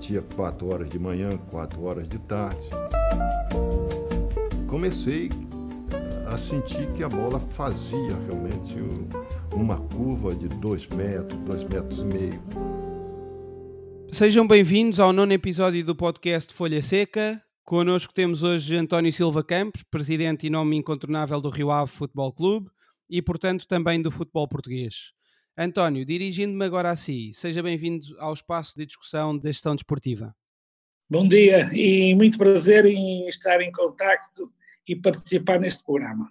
batia 4 horas de manhã, 4 horas de tarde. Comecei a sentir que a bola fazia realmente uma curva de 2 metros, 2 metros e meio. Sejam bem-vindos ao nono episódio do podcast Folha Seca. Connosco temos hoje António Silva Campos, presidente e nome incontornável do Rio Ave Futebol Clube e, portanto, também do futebol português. António, dirigindo-me agora a si, seja bem-vindo ao espaço de discussão da gestão desportiva. Bom dia e muito prazer em estar em contacto e participar neste programa.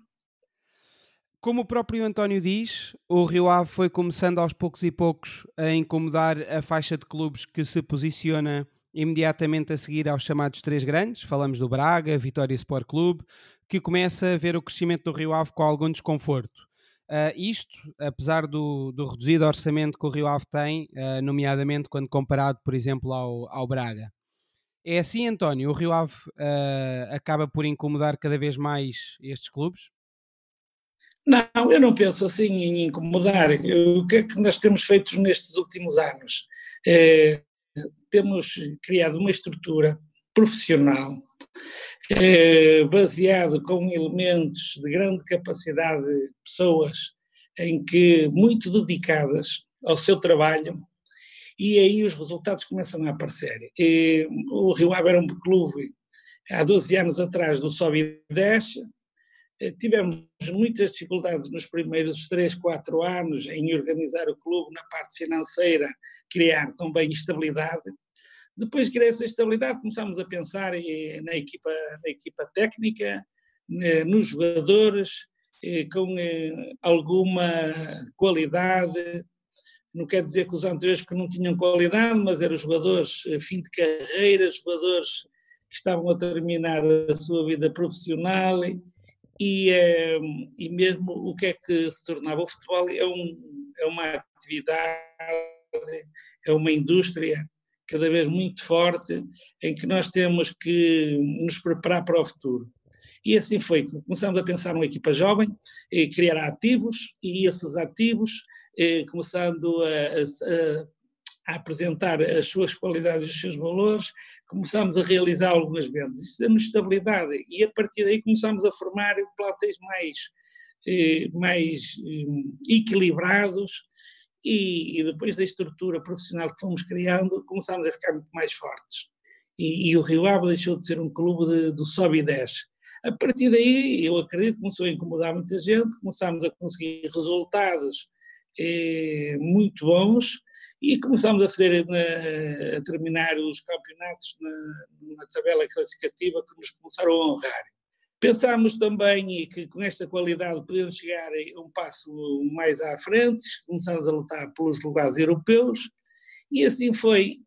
Como o próprio António diz, o Rio Ave foi começando aos poucos e poucos a incomodar a faixa de clubes que se posiciona imediatamente a seguir aos chamados três grandes, falamos do Braga, Vitória Sport Clube, que começa a ver o crescimento do Rio Ave com algum desconforto. Uh, isto, apesar do, do, reduzido orçamento que o Rio Ave tem, uh, nomeadamente quando comparado, por exemplo, ao, ao, Braga. É assim, António, o Rio Ave uh, acaba por incomodar cada vez mais estes clubes? Não, eu não penso assim em incomodar. O que é que nós temos feito nestes últimos anos? É, temos criado uma estrutura profissional é, baseado com elementos de grande capacidade de pessoas em que muito dedicadas ao seu trabalho e aí os resultados começam a aparecer. E, o Rio Ave era um clube há 12 anos atrás do sobe e desce, eh, tivemos muitas dificuldades nos primeiros 3, 4 anos em organizar o clube na parte financeira, criar também estabilidade, depois que essa estabilidade, começámos a pensar na equipa, na equipa técnica, nos jogadores, com eh, alguma qualidade. Não quer dizer que os anteriores que não tinham qualidade, mas eram jogadores eh, fim de carreira, jogadores que estavam a terminar a sua vida profissional e, eh, e mesmo o que é que se tornava o futebol é, um, é uma atividade, é uma indústria cada vez muito forte, em que nós temos que nos preparar para o futuro. E assim foi, começamos a pensar numa equipa jovem, criar ativos, e esses ativos, começando a, a, a, apresentar as suas qualidades os seus valores, começamos a realizar algumas vendas. Isso deu-nos estabilidade, e a partir daí começamos a formar plantéis mais, eh, mais eh, equilibrados, e, e, depois da estrutura profissional que fomos criando, começámos a ficar muito mais fortes. E, e o Rio Ave deixou de ser um clube de, do sobe e desce. A partir daí, eu acredito que começou a incomodar muita gente, começámos a conseguir resultados eh, muito bons e começámos a fazer, na, a terminar os campeonatos na, na tabela classificativa que nos começaram a honrar. Pensámos também que com esta qualidade podemos chegar a um passo mais à frente, começámos a lutar pelos lugares europeus, e assim foi,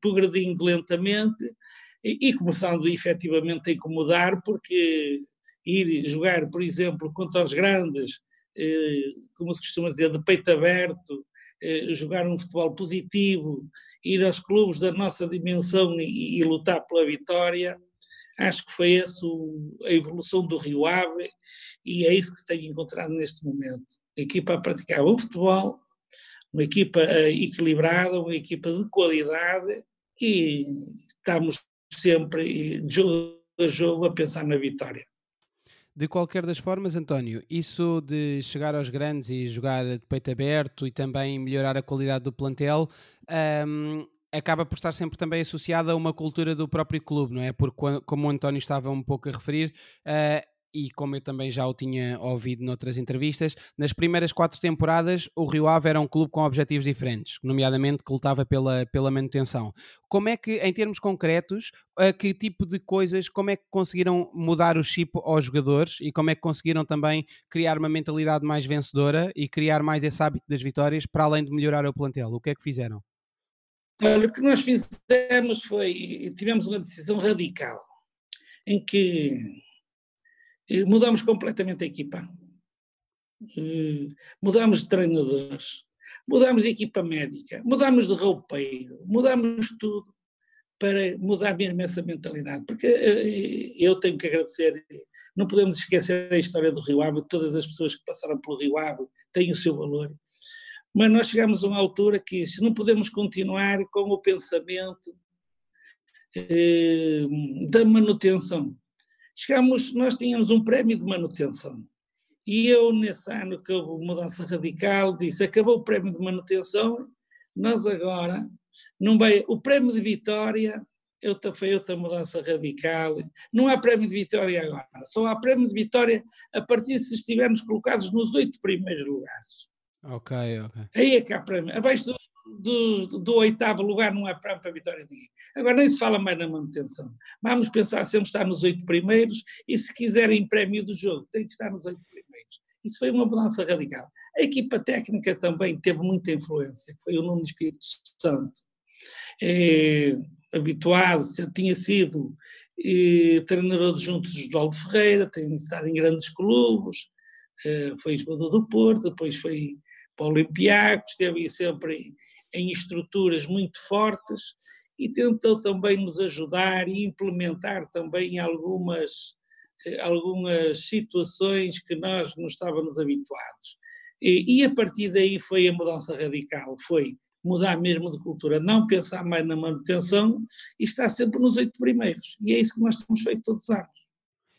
progredindo lentamente e, e começando efetivamente a incomodar, porque ir jogar, por exemplo, contra os grandes, eh, como se costuma dizer, de peito aberto, eh, jogar um futebol positivo, ir aos clubes da nossa dimensão e, e lutar pela vitória, Acho que foi essa a evolução do Rio Ave e é isso que se tem encontrado neste momento. A equipa a praticar o futebol, uma equipa eh, equilibrada, uma equipa de qualidade e estamos sempre de jogo a jogo a pensar na vitória. De qualquer das formas, António, isso de chegar aos grandes e jogar de peito aberto e também melhorar a qualidade do plantel, um, acaba por estar sempre também associada a uma cultura do próprio clube, não é? Porque, como o António estava um pouco a referir, uh, e como eu também já o tinha ouvido noutras entrevistas, nas primeiras quatro temporadas o Rio Ave era um clube com objetivos diferentes, nomeadamente que lutava pela, pela manutenção. Como é que, em termos concretos, a que tipo de coisas, como é que conseguiram mudar o chip aos jogadores e como é que conseguiram também criar uma mentalidade mais vencedora e criar mais esse hábito das vitórias para além de melhorar o plantel? O que é que fizeram? Olha, o que nós fizemos foi, tivemos uma decisão radical, em que eh, mudamos completamente a equipa, eh, mudamos de treinadores, mudamos de equipa médica, mudamos de roupeiro, mudamos tudo para mudar mesmo essa mentalidade, porque eh, eu tenho que agradecer, não podemos esquecer a história do Rio Ave, todas as pessoas que passaram pelo Rio Ave têm o seu valor, mas nós chegamos a uma altura que se não podemos continuar com o pensamento eh, da manutenção. Chegamos, nós tínhamos um prémio de manutenção. E eu, nesse ano que houve mudança radical, disse: acabou o prémio de manutenção, nós agora, não vai, o prémio de vitória eu, foi outra mudança radical. Não há prémio de vitória agora, só há prémio de vitória a partir se estivermos colocados nos oito primeiros lugares. Ok, ok. Aí é que há prémio. Abaixo do, do, do, oitavo lugar não há prémio para a vitória de ninguém. Agora nem se fala mais na manutenção. Vamos pensar sempre estar nos oito primeiros e se quiserem prémio do jogo, tem que estar nos oito primeiros. Isso foi uma mudança radical. A equipa técnica também teve muita influência, foi o Nuno Espírito Santo. É, habituado, tinha sido eh, treinador adjunto de Oswaldo Ferreira, tem estado em grandes clubes, eh, foi jogador do Porto, depois foi para o Olympiacos, esteve sempre em estruturas muito fortes e tentou também nos ajudar e implementar também algumas, eh, algumas situações que nós não estávamos habituados. E, e a partir daí foi a mudança radical, foi mudar mesmo de cultura, não pensar mais na manutenção e estar sempre nos oito primeiros. E é isso que nós temos feito todos os anos.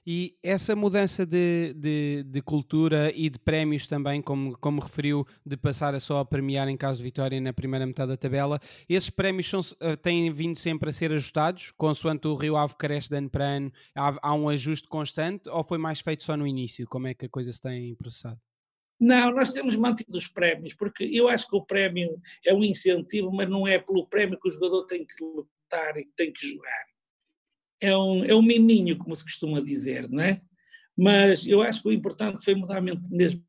E essa mudança de, de, de, cultura e de prémios também, como, como referiu, de passar a só a premiar em caso de vitória na primeira metade da tabela, esses prémios são, eh, têm vindo sempre a ser ajustados, consoante o Rio Ave cresce de ano para ano, há, há um ajuste constante ou foi mais feito só no início? Como é que a coisa se tem processado? Não, nós temos mantido os prémios, porque eu acho que o prémio é um incentivo, mas não é pelo prémio que o jogador tem que lutar e tem que jogar. É um, é um miminho, como se costuma dizer, não é? Mas eu acho que o importante foi mudar mesmo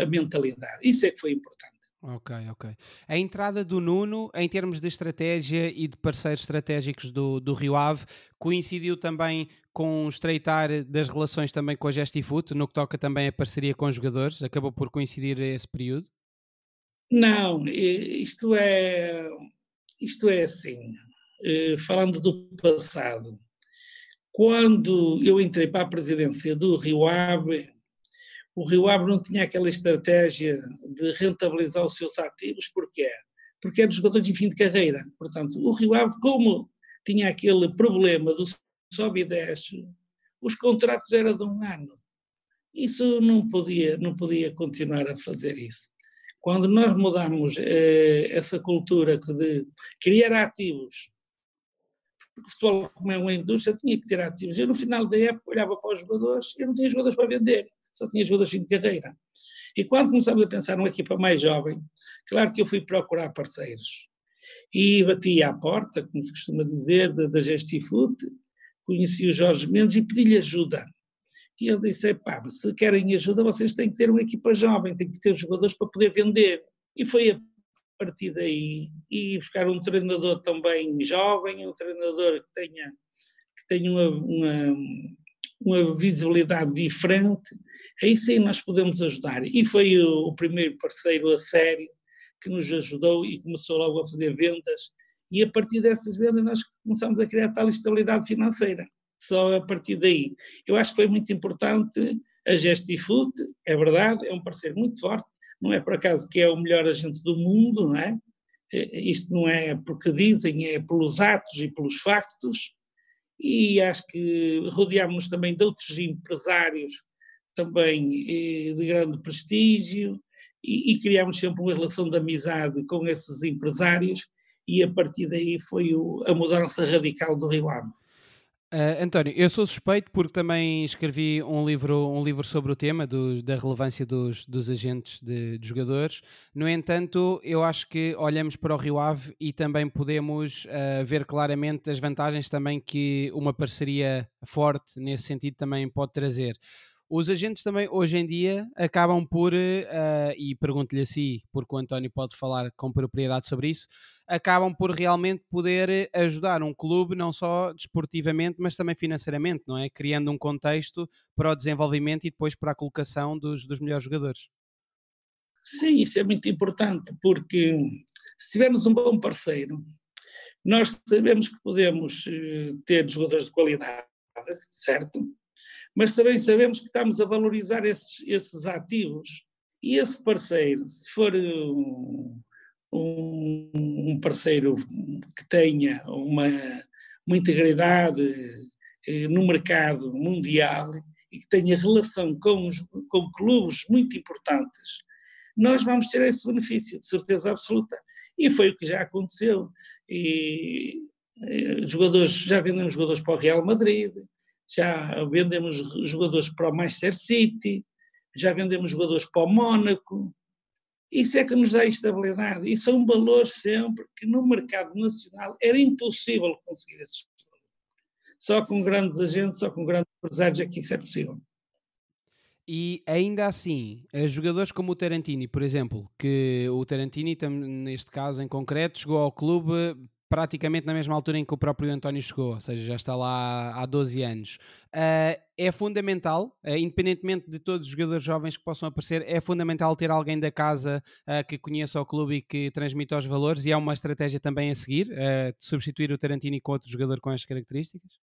a mentalidade. Isso é que foi importante. Ok, ok. A entrada do Nuno, em termos de estratégia e de parceiros estratégicos do, do Rio Ave, coincidiu também com o estreitar das relações também com a Gestifoot, no que toca também a parceria com os jogadores? Acabou por coincidir esse período? Não, isto é, isto é assim, eh, falando do passado. Quando eu entrei para a presidência do Rio Ave, o Rio Ave não tinha aquela estratégia de rentabilizar os seus ativos, porquê? Porque era jogador de fim de carreira. Portanto, o Rio Ave, como tinha aquele problema do sobe e desce, os contratos eram de um ano. Isso não podia, não podia continuar a fazer isso. Quando nós mudamos eh, essa cultura de criar ativos, porque o futebol, como é uma indústria, tinha que ter ativos. Eu, no final da época, olhava para os jogadores, eu não tinha jogadores para vender só tinha jogadores de carreira. E quando começamos a pensar numa equipa mais jovem, claro que eu fui procurar parceiros. E bati à porta, como se costuma dizer, da, Gestifoot, conheci o Jorge Mendes e pedi-lhe ajuda. E ele disse: pá, se querem ajuda, vocês têm que ter uma equipa jovem, têm que ter jogadores para poder vender. E foi a partir daí, e buscar um treinador também jovem, um treinador que tenha, que tenha uma, uma uma visibilidade diferente, aí sim nós podemos ajudar. E foi o, o primeiro parceiro a sério que nos ajudou e começou logo a fazer vendas, e a partir dessas vendas nós começamos a criar tal estabilidade financeira. Só a partir daí. Eu acho que foi muito importante a Gestifoot, é verdade, é um parceiro muito forte, não é por acaso que é o melhor agente do mundo, não é? é isto não é porque dizem, é pelos atos e pelos factos, e acho que rodeámos também de outros empresários também eh, de grande prestígio e, e criámos sempre uma relação de amizade com esses empresários e a partir daí foi o, a mudança radical do Rio Ave. Uh, António, eu sou suspeito porque também escrevi um livro, um livro sobre o tema do, da relevância dos, dos agentes de, de, jogadores. No entanto, eu acho que olhamos para o Rio Ave e também podemos uh, ver claramente as vantagens também que uma parceria forte nesse sentido também pode trazer. Os agentes também, hoje em dia, acabam por, uh, e pergunto-lhe assim, porque o António pode falar com propriedade sobre isso, acabam por realmente poder ajudar um clube, não só desportivamente, mas também financeiramente, não é? Criando um contexto para o desenvolvimento e depois para a colocação dos, dos melhores jogadores. Sim, isso é muito importante, porque se tivermos um bom parceiro, nós sabemos que podemos eh, ter jogadores de qualidade, certo? Mas também sabemos que estamos a valorizar esses, esses ativos E esse parceiro, se for um, um parceiro que tenha uma, uma integridade eh, no mercado mundial e que tenha relação com, os, com clubes muito importantes, nós vamos ter esse benefício, de certeza absoluta. E foi o que já aconteceu. E, e jogadores, já vendemos jogadores para o Real Madrid, já vendemos jogadores para o Manchester City, já vendemos jogadores para o Mónaco. Isso é que nos dá estabilidade. E são valores sempre que no mercado nacional era impossível conseguir esses Só com grandes agentes, só com grandes empresários é que isso é possível. E ainda assim, eh, jogadores como o Tarantini, por exemplo, que o Tarantini, neste caso em concreto, chegou ao clube praticamente na mesma altura em que o próprio António chegou, ou seja, já está lá há 12 anos. Uh, é fundamental, uh, independentemente de todos os jogadores jovens que possam aparecer, é fundamental ter alguém da casa uh, que conheça o clube e que transmita os valores, e é uma estratégia também a seguir, de substituir o Tarantini com outro jogador com estas características?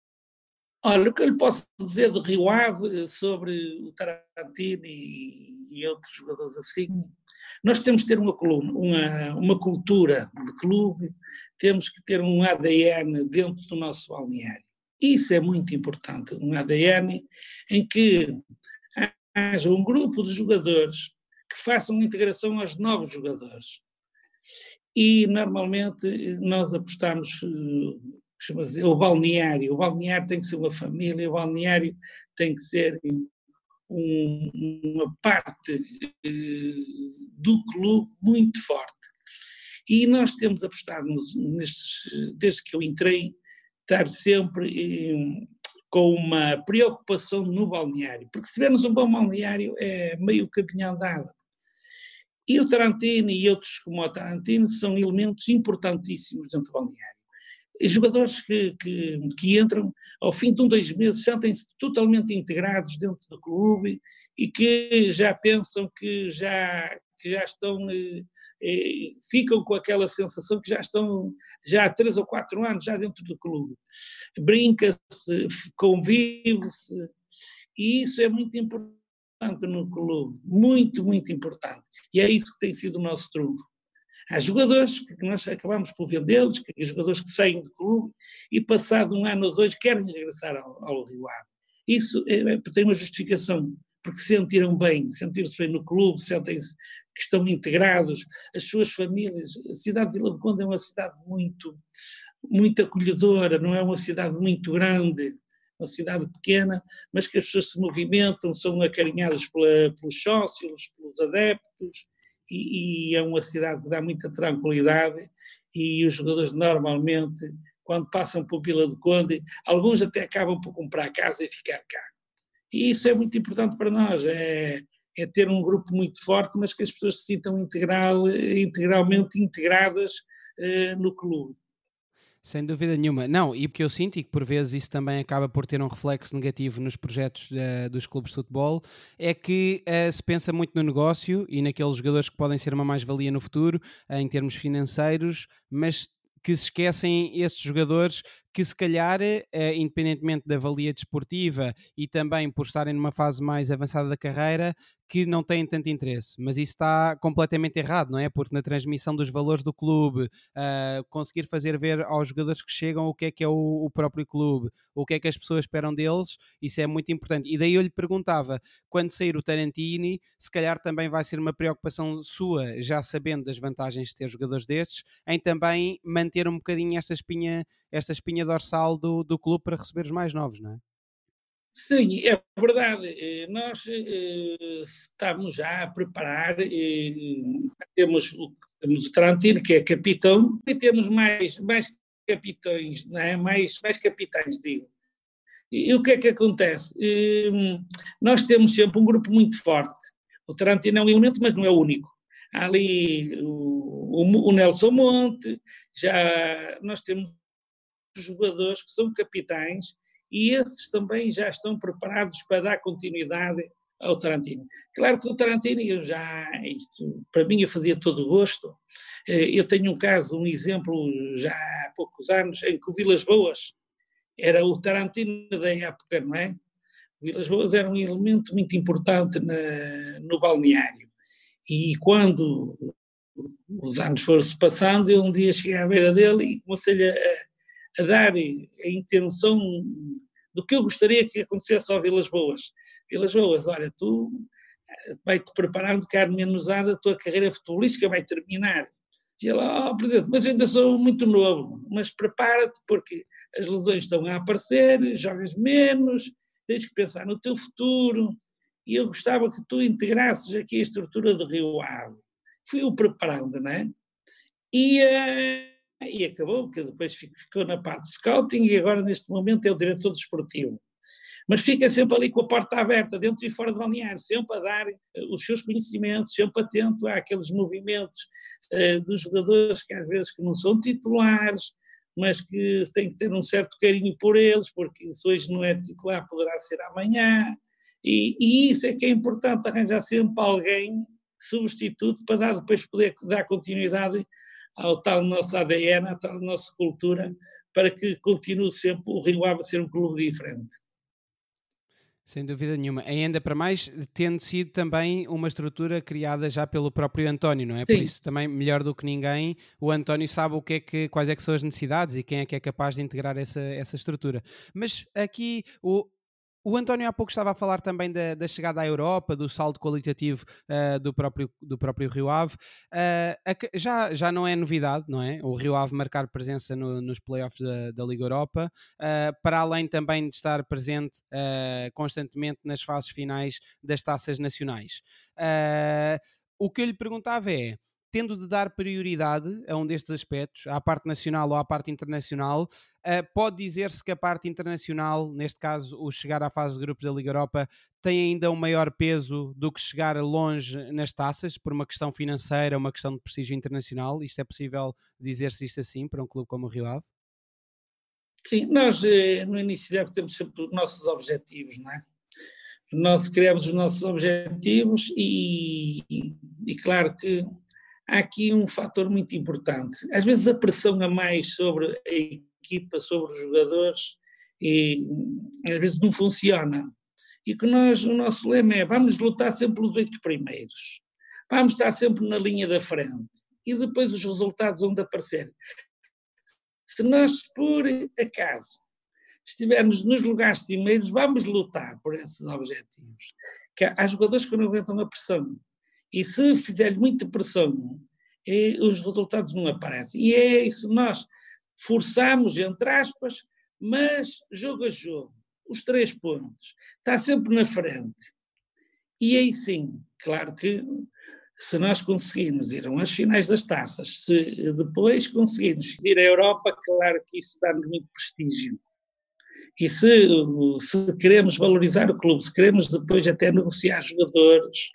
Olha, o que eu lhe posso dizer de Rio Ave sobre o Tarantino e, e outros jogadores assim, nós temos que ter uma, coluna, uma, uma cultura de clube, temos que ter um ADN dentro do nosso balneário. Isso é muito importante, um ADN em que haja um grupo de jogadores que façam integração aos novos jogadores. E normalmente nós apostamos eh, chama-se o balneário. O balneário tem que ser uma família, o balneário tem que ser um, uma parte uh, do clube muito forte. E nós temos apostado nestes, desde que eu entrei, estar sempre eh, com uma preocupação no balneário, porque se tivermos um bom balneário é meio caminho andado. E o Tarantino e outros como o Tarantino são elementos importantíssimos dentro do balneário jogadores que, que, que, entram ao fim de um, dois meses, sentem-se totalmente integrados dentro do clube e que já pensam que já, que já estão, eh, eh, ficam com aquela sensação que já estão já há três ou quatro anos já dentro do clube. Brinca-se, convive-se, e isso é muito importante no clube, muito, muito importante. E é isso que tem sido o nosso trunfo. Há jogadores que nós acabamos por vendê-los, jogadores que saem do clube e passado um ano ou dois querem regressar ao, ao Rio Ave. Isso é, é, tem uma justificação, porque se sentiram bem, sentiram-se bem no clube, sentem-se que estão integrados, as suas famílias. A cidade de Vila do Conde é uma cidade muito, muito acolhedora, não é uma cidade muito grande, uma cidade pequena, mas que as pessoas se movimentam, são acarinhadas pela, pelos sócios, pelos adeptos, e, e, é uma cidade que dá muita tranquilidade e os jogadores normalmente, quando passam por Vila do Conde, alguns até acabam por comprar casa e ficar cá. E isso é muito importante para nós, é, é ter um grupo muito forte, mas que as pessoas se sintam integral, integralmente integradas eh, no clube. Sem dúvida nenhuma. Não, e porque eu sinto, e que por vezes isso também acaba por ter um reflexo negativo nos projetos uh, dos clubes de futebol, é que uh, se pensa muito no negócio e naqueles jogadores que podem ser uma mais-valia no futuro, uh, em termos financeiros, mas que se esquecem esses jogadores que se calhar, independentemente da valia desportiva e também por estarem numa fase mais avançada da carreira, que não têm tanto interesse, mas isso está completamente errado, não é? Porque na transmissão dos valores do clube, uh, conseguir fazer ver aos jogadores que chegam o que é que é o, o, próprio clube, o que é que as pessoas esperam deles, isso é muito importante. E daí eu lhe perguntava, quando sair o Tarantini, se calhar também vai ser uma preocupação sua, já sabendo das vantagens de ter jogadores destes, em também manter um bocadinho esta espinha, esta espinha dorsal do, do clube para receber os mais novos, não é? Sim, é verdade. Eh, nós eh, estamos já a preparar, eh, temos o, temos o Tarantino, que é capitão, e temos mais, mais capitães, não é? mais, mais capitães, digo. E, e o que é que acontece? Nós temos sempre um grupo muito forte. O Tarantino é um elemento, mas não é o único. Há ali o, o, o Nelson Monte, já nós temos jogadores que são capitães e esses também já estão preparados para dar continuidade ao Tarantino. Claro que o Tarantino, eu já, isto, para mim eu fazia todo gosto, eh, eu tenho um caso, um exemplo já há poucos anos, em que o Vilas Boas era o Tarantino da época, não é? O Vilas Boas era um elemento muito importante na, no balneário. E quando os anos foram-se passando, eu um dia cheguei à beira dele e comecei-lhe a, a, dar a intenção do que eu gostaria que acontecesse ao Vilas Boas. Vilas Boas, olha, tu eh, vai-te preparando, caro menosada, a tua carreira futebolística vai terminar. Dizia lá, oh, Presidente, mas eu ainda sou muito novo, mas prepara-te porque as lesões estão a aparecer, jogas menos, tens que pensar no teu futuro, e eu gostava que tu integrasses aqui a estrutura do Rio Ave. Fui-o preparando, não é? E, uh, e acabou, que depois ficou na parte de scouting e agora neste momento é o diretor desportivo. Mas fica sempre ali com a porta aberta, dentro e fora do balneário, sempre a dar uh, os seus conhecimentos, sempre atento àqueles movimentos uh, dos jogadores que às vezes que não são titulares, mas que tem que ter um certo carinho por eles, porque se hoje não é titular, poderá ser amanhã. E, e, isso é que é importante, arranjar sempre alguém substituto para dar, depois poder dar continuidade ao tal nosso ADN, à tal nossa cultura, para que continue sempre o Rio Ave a ser um clube diferente. Sem dúvida nenhuma. Ainda para mais, tendo sido também uma estrutura criada já pelo próprio António, não é? Sim. Por isso também, melhor do que ninguém, o António sabe o que é que, quais é que são as necessidades e quem é que é capaz de integrar essa, essa estrutura. Mas aqui o, o António há pouco estava a falar também da, da chegada à Europa, do salto qualitativo uh, do, próprio, do próprio Rio Ave. Uh, já, já não é novidade, não é? O Rio Ave marcar presença no, nos playoffs da, da Liga Europa, uh, para além também de estar presente constantemente nas fases finais das taças nacionais. o que eu lhe perguntava é tendo de dar prioridade a um destes aspectos, à parte nacional ou à parte internacional, uh, pode dizer-se que a parte internacional, neste caso o chegar à fase de grupos da Liga Europa, tem ainda um maior peso do que chegar longe nas taças, por uma questão financeira, uma questão de prestígio internacional? Isto é possível dizer-se isto assim para um clube como o Rio Ave? Sim, nós eh, no início da época temos sempre os nossos objetivos, não é? Nós criamos os nossos objetivos e, e claro que há aqui um fator muito importante. Às vezes a pressão a mais sobre a equipa, sobre os jogadores, e às vezes não funciona. E que nós, o nosso lema é vamos lutar sempre pelos oito primeiros. Vamos estar sempre na linha da frente. E depois os resultados vão de aparecer. Se nós, por acaso, estivermos nos lugares cimeiros, vamos lutar por esses objetivos. Que há jogadores que não aguentam a pressão. E se fizer muita pressão, e os resultados não aparecem. E é isso, nós forçamos, entre aspas, mas jogo a jogo, os três pontos, está sempre na frente. E aí sim, claro que se nós conseguirmos ir às finais das taças, se depois conseguirmos ir à Europa, claro que isso dá-nos muito prestígio. E se, se queremos valorizar o clube, se queremos depois até negociar jogadores,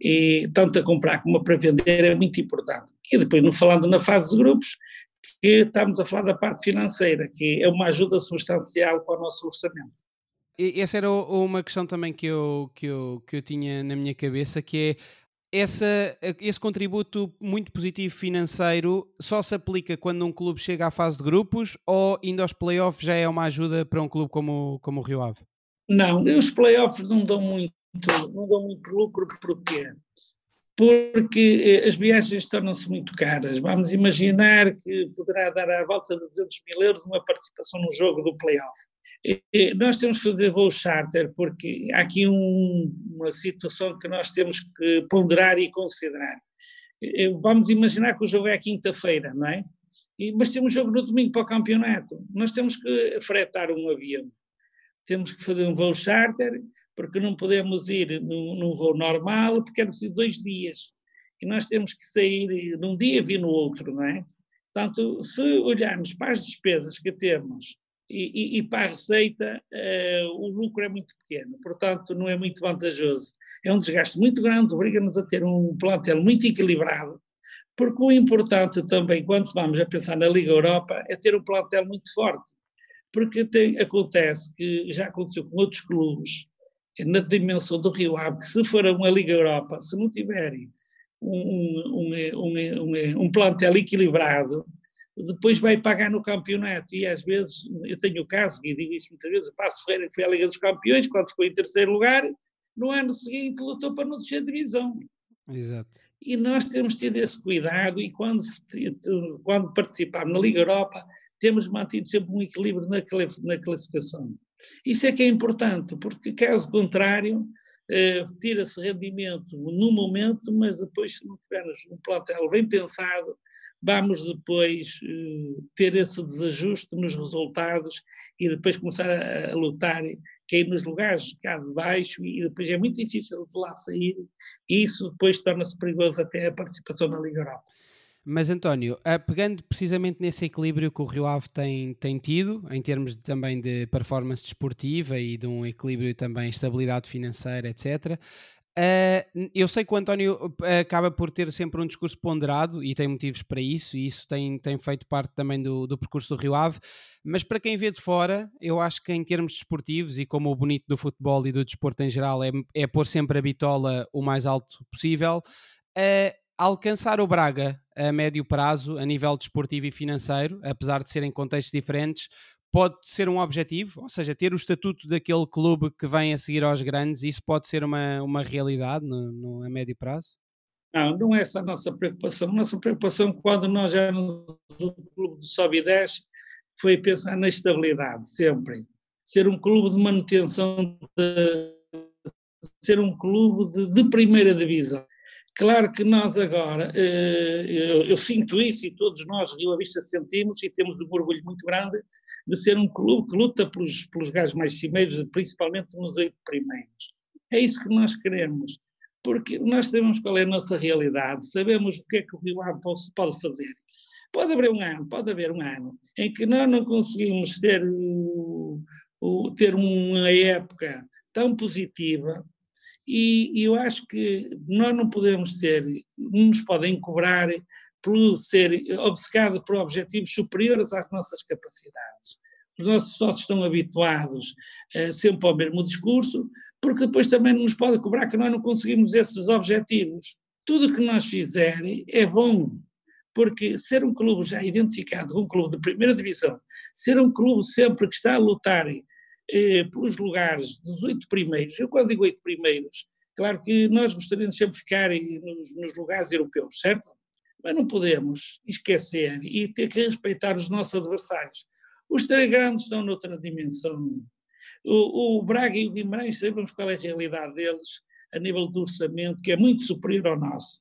e tanto a comprar como a para vender é muito importante. E depois, não falando na fase de grupos, que estamos a falar da parte financeira, que é uma ajuda substancial para o nosso orçamento. Essa era uma questão também que eu, que eu, que eu tinha na minha cabeça, que é essa, esse contributo muito positivo financeiro só se aplica quando um clube chega à fase de grupos ou indo aos playoffs já é uma ajuda para um clube como, como o Rio Ave? Não, os playoffs não dão muito não dão muito lucro, porquê? Porque eh, as viagens tornam-se muito caras. Vamos imaginar que poderá dar à volta de 200 mil euros uma participação no jogo do playoff. Nós temos que fazer voo charter porque há aqui um, uma situação que nós temos que ponderar e considerar. Vamos imaginar que o jogo é quinta-feira, não é? mas temos jogo no domingo para o campeonato. Nós temos que fretar um avião. Temos que fazer um voo charter, porque não podemos ir num, num voo normal, porque é preciso dois dias. E nós temos que sair num dia e vir no outro, não é? Portanto, se olharmos para as despesas que temos e, e, e para a receita, uh, o lucro é muito pequeno, portanto, não é muito vantajoso. É um desgaste muito grande, obriga-nos a ter um plantel muito equilibrado, porque o importante também, quando vamos a pensar na Liga Europa, é ter um plantel muito forte. Porque tem, acontece que já aconteceu com outros clubes, na dimensão do Rio Ave, que se for uma Liga Europa, se não tiverem um, um, um, um, plantel equilibrado, depois vai pagar no campeonato. E às vezes, eu tenho o caso, e digo isto muitas vezes, o Passo Ferreira foi à Liga dos Campeões, quando ficou em terceiro lugar, no ano seguinte lutou para não descer divisão. Exato. E nós temos tido esse cuidado e quando, quando participamos na Liga Europa temos mantido sempre um equilíbrio na, na classificação. Isso é que é importante, porque caso contrário, eh, tira-se rendimento no momento, mas depois, se não tivermos um plantel bem pensado, vamos depois eh, ter esse desajuste nos resultados e depois começar a, a lutar, cair nos lugares cá de baixo e depois é muito difícil de lá sair e isso depois torna-se perigoso até a participação na Liga Europa. Mas António, eh, pegando precisamente nesse equilíbrio que o Rio Ave tem, tem tido, em termos de, também de performance desportiva e de um equilíbrio também estabilidade financeira, etc. Uh, eh, eu sei que o António eh, acaba por ter sempre um discurso ponderado e tem motivos para isso, e isso tem, tem feito parte também do, do percurso do Rio Ave, mas para quem vê de fora, eu acho que em termos desportivos e como o bonito do futebol e do desporto em geral é, é pôr sempre a bitola o mais alto possível, uh, alcançar o Braga a médio prazo, a nível desportivo e financeiro, apesar de serem contextos diferentes, pode ser um objetivo, ou seja, ter o estatuto daquele clube que vem a seguir aos grandes, isso pode ser uma, uma realidade no, no, a médio prazo? Não, não é essa a nossa preocupação. A nossa preocupação, quando nós éramos o clube do Sobe 10, foi pensar na estabilidade, sempre. Ser um clube de manutenção, de, ser um clube de, de primeira divisão. Claro que nós agora, eh, eu, eu, sinto isso e todos nós, Rio A Vista, sentimos e temos um orgulho muito grande de ser um clube que luta pelos, pelos gajos mais cimeiros, principalmente nos oito primeiros. É isso que nós queremos, porque nós sabemos qual é a nossa realidade, sabemos o que é que o Rio Ave pode fazer. Pode haver um ano, pode haver um ano em que nós não conseguimos ter, ter uma época tão positiva e, eu acho que nós não podemos ser, não nos podem cobrar por ser obcecado por objetivos superiores às nossas capacidades. Os nossos sócios estão habituados uh, sempre ao mesmo discurso, porque depois também nos pode cobrar que nós não conseguimos esses objetivos. Tudo o que nós fizerem é bom, porque ser um clube já identificado um clube de primeira divisão, ser um clube sempre que está a lutar eh, pelos lugares dos oito primeiros, eu quando digo oito primeiros, claro que nós gostaríamos sempre de ficar nos, nos lugares europeus, certo? Mas não podemos esquecer e ter que respeitar os nossos adversários. Os três grandes estão noutra dimensão. O, o Braga e o Guimarães sabemos qual é a realidade deles a nível do orçamento, que é muito superior ao nosso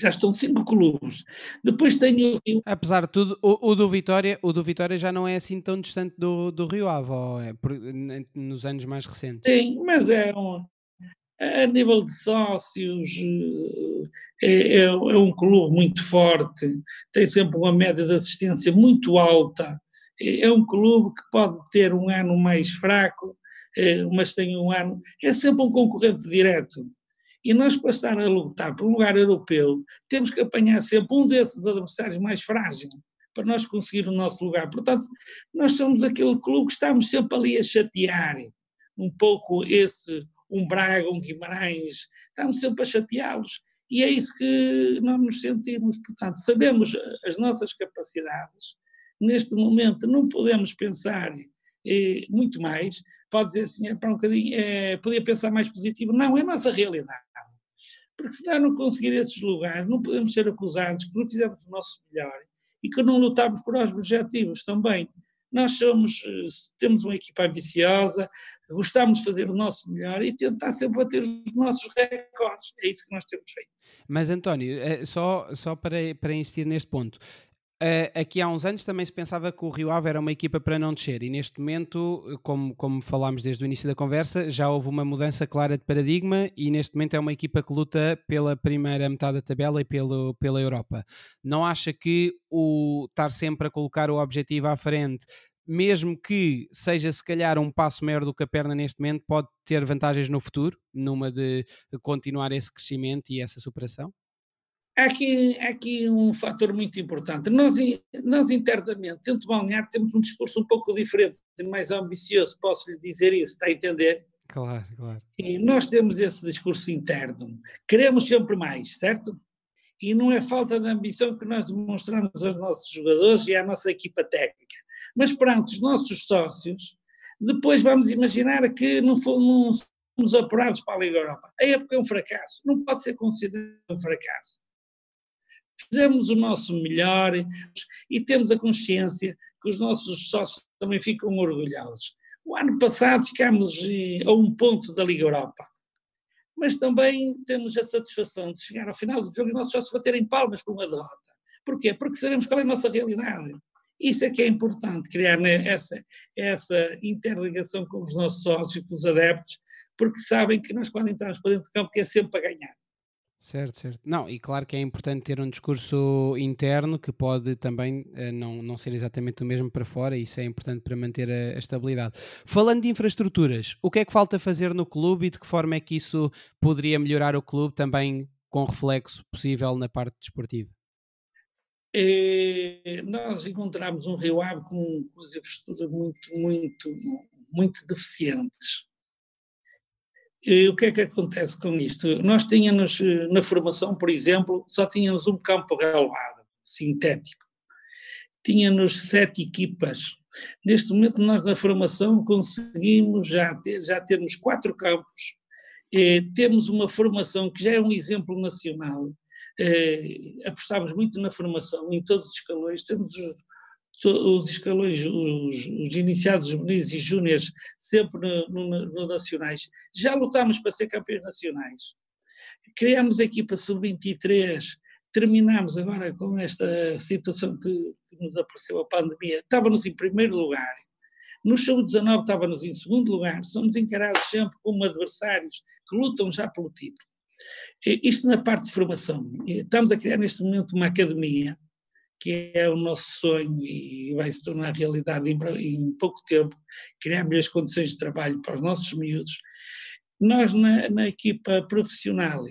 já estão cinco clubes. Depois tenho. Apesar de tudo, o, o, do Vitória, o do Vitória já não é assim tão distante do, do Rio Ave, é por, nos anos mais recentes. Sim, mas é um, a nível de sócios é, é, é, um clube muito forte, tem sempre uma média de assistência muito alta. É, é um clube que pode ter um ano mais fraco, é, mas tem um ano. É sempre um concorrente direto. E nós, para estar a lutar por um lugar europeu, temos que apanhar sempre um desses adversários mais frágeis para nós conseguir o nosso lugar. Portanto, nós somos aquele clube que estamos sempre ali a chatear um pouco esse, um Braga, um Guimarães, estamos sempre a chateá-los. E é isso que nós nos sentimos. Portanto, sabemos as nossas capacidades. Neste momento, não podemos pensar eh, muito mais, pode dizer assim, é para um bocadinho, é, podia pensar mais positivo. Não, é a nossa realidade. Porque se nós não conseguir esses lugares, não podemos ser acusados que não fizemos o nosso melhor e que não lutamos por objetivos também. Nós somos, eh, temos uma equipa ambiciosa, gostamos de fazer o nosso melhor e tentar sempre bater os nossos recordes. É isso que nós temos feito. Mas, António, eh, só, só para, para insistir neste ponto, Uh, aqui há uns anos também se pensava que o Rio Ave era uma equipa para não descer e neste momento, como, como falámos desde o início da conversa, já houve uma mudança clara de paradigma e neste momento é uma equipa que luta pela primeira metade da tabela e pelo, pela Europa. Não acha que o estar sempre a colocar o objetivo à frente, mesmo que seja se calhar um passo maior do que a perna neste momento, pode ter vantagens no futuro, numa de continuar esse crescimento e essa superação? Há aqui, há aqui um fator muito importante. Nós, nós internamente, dentro do balneário, temos um discurso um pouco diferente, mais ambicioso, posso lhe dizer isso, está a entender? Claro, claro. E nós temos esse discurso interno. Queremos sempre mais, certo? E não é falta de ambição que nós demonstramos aos nossos jogadores e à nossa equipa técnica. Mas perante os nossos sócios, depois vamos imaginar que não, não fomos apurados para a Liga Europa. A época é um fracasso, não pode ser considerado um fracasso. Fizemos o nosso melhor e temos a consciência que os nossos sócios também ficam orgulhosos. O ano passado ficámos eh, a um ponto da Liga Europa, mas também temos a satisfação de chegar ao final do jogo e os nossos sócios baterem palmas por uma derrota. Porquê? Porque sabemos qual é a nossa realidade. Isso é que é importante, criar né, essa, essa interligação com os nossos sócios, com os adeptos, porque sabem que nós, quando entramos para dentro do campo, é sempre para ganhar. Certo, certo. Não, e claro que é importante ter um discurso interno que pode também uh, não, não ser exatamente o mesmo para fora, e isso é importante para manter a, a, estabilidade. Falando de infraestruturas, o que é que falta fazer no clube e de que forma é que isso poderia melhorar o clube também com reflexo possível na parte desportiva? É, nós encontramos um Rio Ave com, com as infraestruturas muito, muito, muito deficientes e o que é que acontece com isto? Nós tínhamos eh, na formação, por exemplo, só tínhamos um campo relevado, sintético. Tínhamos sete equipas. Neste momento, nós na formação conseguimos já, ter, já termos quatro campos, eh, temos uma formação que já é um exemplo nacional. Eh, muito na formação em todos os escalões, temos os, os escalões, os, os iniciados juvenis e júniores, sempre no, no, no, nacionais. Já lutámos para ser campeões nacionais. Criámos a equipa sub-23, terminámos agora com esta situação que, nos apareceu a pandemia. Estávamos em primeiro lugar. No sub-19 estávamos em segundo lugar. Somos encarados sempre como adversários que lutam já pelo título. Isto na parte de formação. Estamos a criar neste momento uma academia que é o nosso sonho e vai se tornar realidade em, em pouco tempo, criar melhores condições de trabalho para os nossos miúdos. Nós, na, na equipa profissional,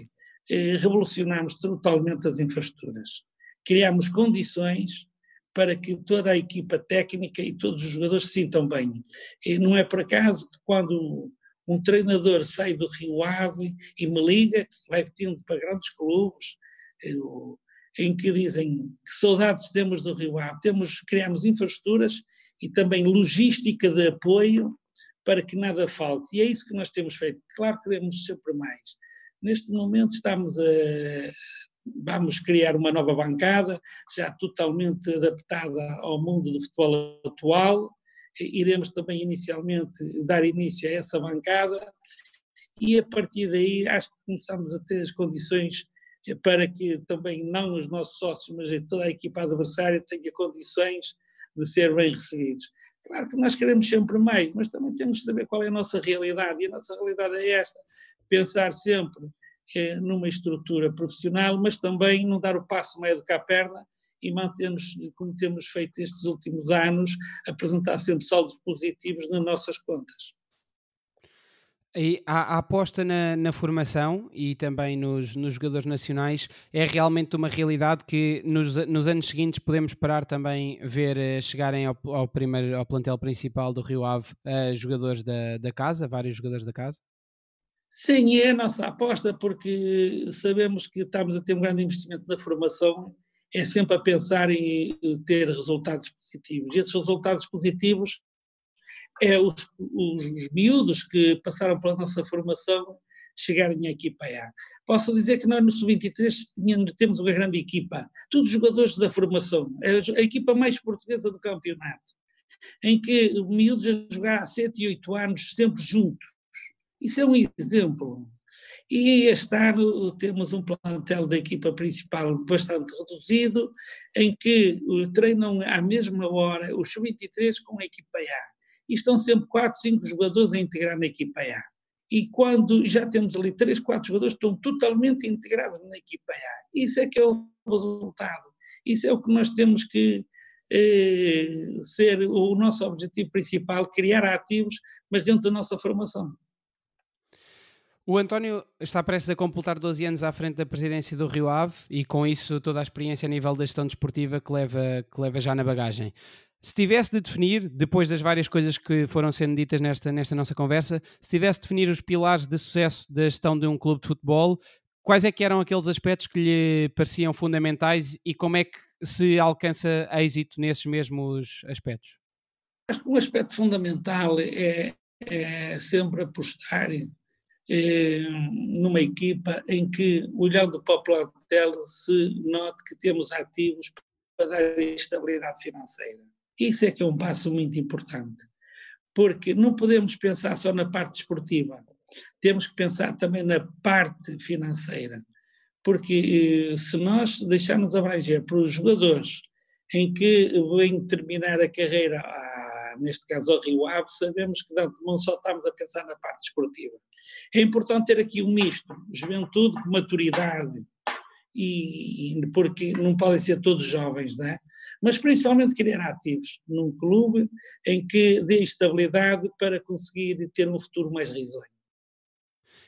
eh, revolucionámos totalmente as infraestruturas. Criámos condições para que toda a equipa técnica e todos os jogadores se sintam bem. E não é por acaso que quando um treinador sai do Rio Ave e me liga, vai tendo para grandes clubes, eu, em que dizem que saudades temos do Rio Ave, temos, criamos infraestruturas e também logística de apoio para que nada falte. E é isso que nós temos feito. Claro que queremos sempre mais. Neste momento estamos a, vamos criar uma nova bancada, já totalmente adaptada ao mundo do futebol atual. Iremos também inicialmente dar início a essa bancada e a partir daí acho que começamos a ter as condições para que também não os nossos sócios, mas toda a equipa adversária tenha condições de ser bem recebidos. Claro que nós queremos sempre mais, mas também temos que saber qual é a nossa realidade, e a nossa realidade é esta, pensar sempre é, numa estrutura profissional, mas também não dar o passo meio de cá a perna e mantermos, como temos feito estes últimos anos, apresentar sempre saldos positivos nas nossas contas. E a, a aposta na, na, formação e também nos, nos, jogadores nacionais é realmente uma realidade que nos, nos anos seguintes podemos esperar também ver uh, chegarem ao, ao, primeiro, ao plantel principal do Rio Ave uh, jogadores da, da casa, vários jogadores da casa? Sim, é a nossa aposta porque sabemos que estamos a ter um grande investimento na formação, é sempre a pensar em ter resultados positivos. E esses resultados positivos é os, os, os miúdos que passaram pela nossa formação chegarem à equipa A. Posso dizer que nós no Sub-23 temos uma grande equipa, todos jogadores da formação, é a equipa mais portuguesa do campeonato, em que miúdos a jogar há 7 e 8 anos sempre juntos. Isso é um exemplo. E este ano temos um plantel da equipa principal bastante reduzido, em que treinam à mesma hora os Sub-23 com a equipa A e estão sempre 4, 5 jogadores a integrar na equipa A. E quando já temos ali 3, 4 jogadores que estão totalmente integrados na equipa A, isso é que é o resultado. Isso é o que nós temos que eh, ser o nosso objetivo principal, criar ativos, mas dentro da nossa formação. O António está prestes a completar 12 anos à frente da presidência do Rio Ave e com isso toda a experiência a nível da gestão desportiva que leva, que leva já na bagagem. Se tivesse de definir, depois das várias coisas que foram sendo ditas nesta, nesta nossa conversa, se tivesse de definir os pilares de sucesso da gestão de um clube de futebol, quais é que eram aqueles aspectos que lhe pareciam fundamentais e como é que se alcança êxito nesses mesmos aspectos? Um aspecto fundamental é, é sempre apostar eh, numa equipa em que, olhando para o plantel, se note que temos ativos para dar estabilidade financeira. Isso é que é um passo muito importante, porque não podemos pensar só na parte esportiva, temos que pensar também na parte financeira, porque eh, se nós deixarmos abranger para os jogadores em que vêm terminar a carreira, ah, neste caso ao Rio Ave, sabemos que não só estamos a pensar na parte esportiva. É importante ter aqui um misto, juventude com maturidade, e, porque não podem ser todos jovens, não é? Mas principalmente criar ativos num clube em que dê estabilidade para conseguir ter um futuro mais risonho.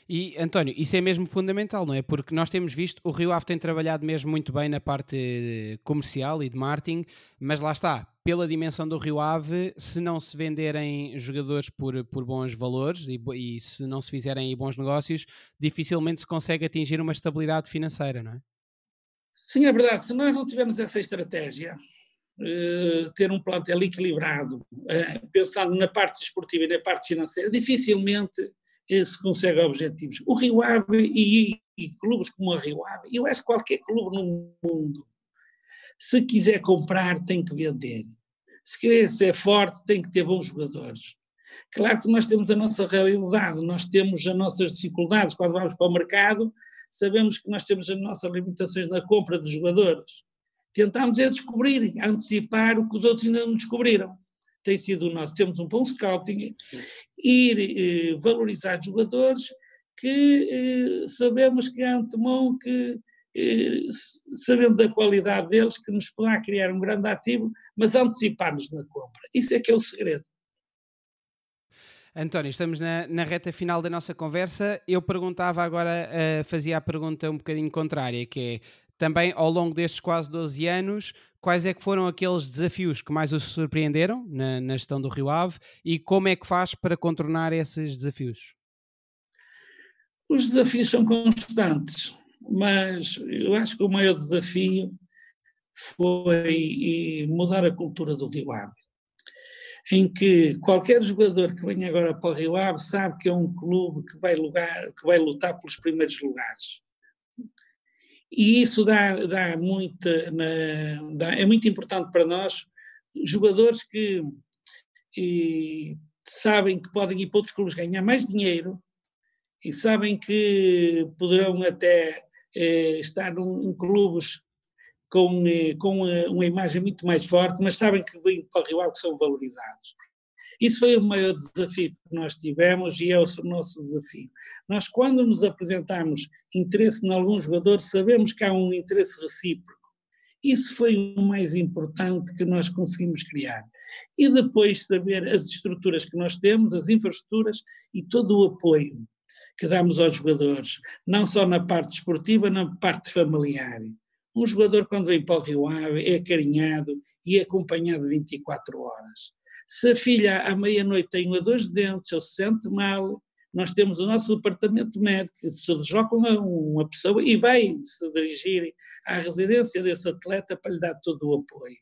E António, isso é mesmo fundamental, não é? Porque nós temos visto, o Rio Ave tem trabalhado mesmo muito bem na parte comercial e de marketing, mas lá está, pela dimensão do Rio Ave, se não se venderem jogadores por, por bons valores e, e se não se fizerem bons negócios, dificilmente se consegue atingir uma estabilidade financeira, não é? Sim, é verdade. Se nós não tivermos essa estratégia, ter um plantel equilibrado, uh, pensando na parte esportiva e na parte financeira, dificilmente uh, se consegue objetivos. O Rio Ave e, e, clubes como o Rio Ave, eu acho que qualquer clube no mundo, se quiser comprar, tem que vender. Se quer ser forte, tem que ter bons jogadores. Claro que nós temos a nossa realidade, nós temos as nossas dificuldades quando vamos para o mercado, sabemos que nós temos as nossas limitações na compra de jogadores. Tentamos é descobrir, antecipar o que os outros ainda não descobriram. Tem sido o nosso. Temos um bom scouting, ir eh, valorizar jogadores que eh, sabemos que antemão que eh, sabendo da qualidade deles, que nos poderá criar um grande ativo, mas anteciparmos na compra. Isso é que é o segredo. António, estamos na, na, reta final da nossa conversa. Eu perguntava agora, uh, fazia a pergunta um bocadinho contrária, que é também ao longo destes quase 12 anos, quais é que foram aqueles desafios que mais os surpreenderam na, na gestão do Rio Ave e como é que faz para contornar esses desafios? Os desafios são constantes, mas eu acho que o maior desafio foi mudar a cultura do Rio Ave em que qualquer jogador que venha agora para o Rio Ave sabe que é um clube que vai, lugar, que vai lutar pelos primeiros lugares. E isso dá, dá muita, dá, é muito importante para nós, jogadores que e, sabem que podem ir para outros clubes ganhar mais dinheiro e sabem que poderão até eh, estar em clubes com, eh, com eh, uma imagem muito mais forte, mas sabem que vindo para o Rio Ave são valorizados. Isso foi o maior desafio que nós tivemos e é o nosso desafio. Nós, quando nos apresentamos interesse em algum jogador, sabemos que há um interesse recíproco. Isso foi o mais importante que nós conseguimos criar. E depois saber as estruturas que nós temos, as infraestruturas e todo o apoio que damos aos jogadores, não só na parte esportiva, na parte familiar. Um jogador, quando vem para o Rio Ave, é acarinhado e é acompanhado 24 horas. Se a filha à meia-noite tem uma dor de dentes ou se sente mal, nós temos o nosso departamento médico que se desloca uma, uma pessoa e vai se dirigir à residência desse atleta para lhe dar todo o apoio.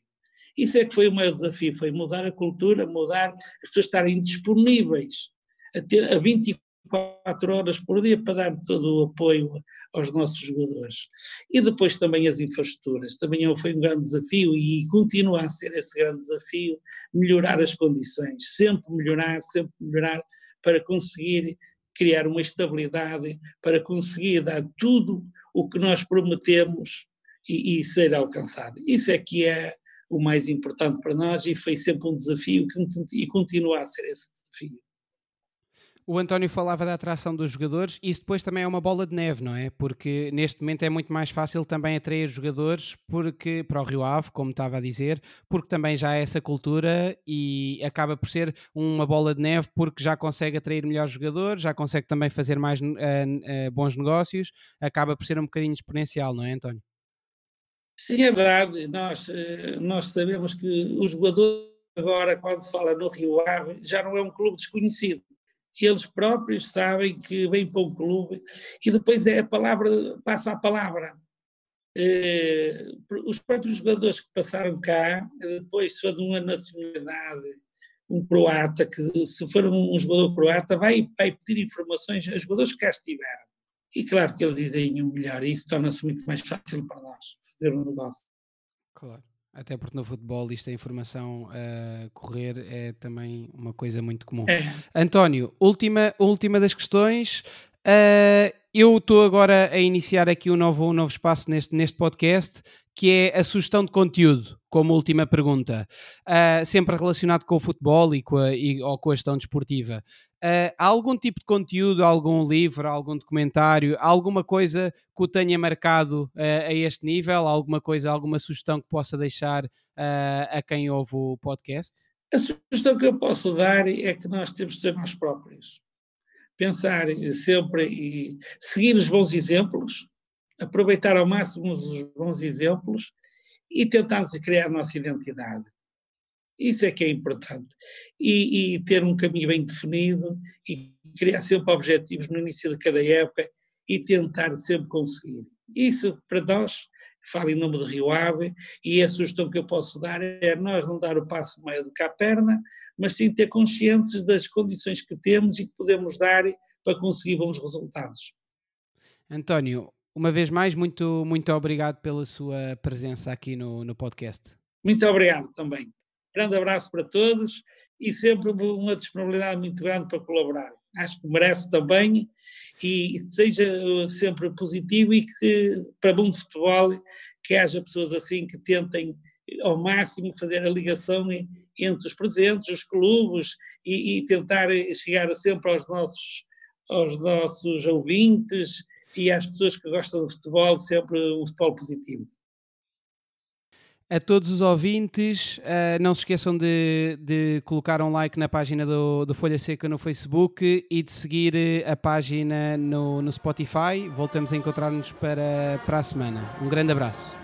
Isso é que foi o maior desafio, foi mudar a cultura, mudar as pessoas estarem disponíveis a, ter, a 24 quatro horas por dia para dar todo o apoio aos nossos jogadores. E depois também as infraestruturas, também é, foi um grande desafio e continua a ser esse grande desafio, melhorar as condições, sempre melhorar, sempre melhorar para conseguir criar uma estabilidade, para conseguir dar tudo o que nós prometemos e, e ser alcançado. Isso é que é o mais importante para nós e foi sempre um desafio e continua a ser esse desafio. O António falava da atração dos jogadores, isso depois também é uma bola de neve, não é? Porque neste momento é muito mais fácil também atrair jogadores porque, para o Rio Ave, como estava a dizer, porque também já é essa cultura e acaba por ser uma bola de neve porque já consegue atrair melhores jogadores, já consegue também fazer mais uh, uh, bons negócios, acaba por ser um bocadinho exponencial, não é, António? Sim, é verdade. Nós, eh, nós sabemos que o jogador agora, quando se fala no Rio Ave, já não é um clube desconhecido eles próprios sabem que vêm para um clube e depois é a palavra, passa a palavra. Uh, os próprios jogadores que passaram cá, depois são de uma nacionalidade um croata, que se for um, jogador croata, vai, vai pedir informações a jogadores que cá estiveram. E claro que eles dizem um melhor, e isso torna-se muito mais fácil para nós fazer um negócio. Claro. Até porque no futebol isto a informação a uh, correr é também uma coisa muito comum. É. António, última, última das questões. Uh, eu estou agora a iniciar aqui um novo, um novo espaço neste, neste podcast que é a sugestão de conteúdo, como última pergunta, uh, sempre relacionado com o futebol e com a, e, ou com a gestão desportiva. Uh, há algum tipo de conteúdo, algum livro, algum documentário, alguma coisa que o tenha marcado uh, a este nível? Alguma coisa, alguma sugestão que possa deixar a quem ouve o podcast? A sugestão que eu posso dar é que nós temos de ser nós próprios. Pensar sempre e seguir os bons exemplos, aproveitar ao máximo os bons exemplos e tentar criar a nossa identidade. Isso é que é importante. E, e, ter um caminho bem definido e criar sempre objetivos no início de cada época e tentar sempre conseguir. Isso, para nós, falo em nome de Rio Ave, e a sugestão que eu posso dar é nós não dar o passo meio de cá a perna, mas sim ter conscientes das condições que temos e que podemos dar para conseguir bons resultados. António, uma vez mais, muito, muito obrigado pela sua presença aqui no, no podcast. Muito obrigado também. Grande abraço para todos e sempre uma disponibilidade muito grande para colaborar. Acho que merece também e seja sempre positivo e que, para bom futebol, que haja pessoas assim que tentem ao máximo fazer a ligação entre os presentes, os clubes e, e tentar chegar sempre aos nossos, aos nossos ouvintes e às pessoas que gostam de futebol, sempre um futebol positivo. A todos os ouvintes, uh, não se esqueçam de, de, colocar um like na página do, do, Folha Seca no Facebook e de seguir eh, a página no, no Spotify. Voltamos a encontrar-nos para, para a semana. Um grande abraço.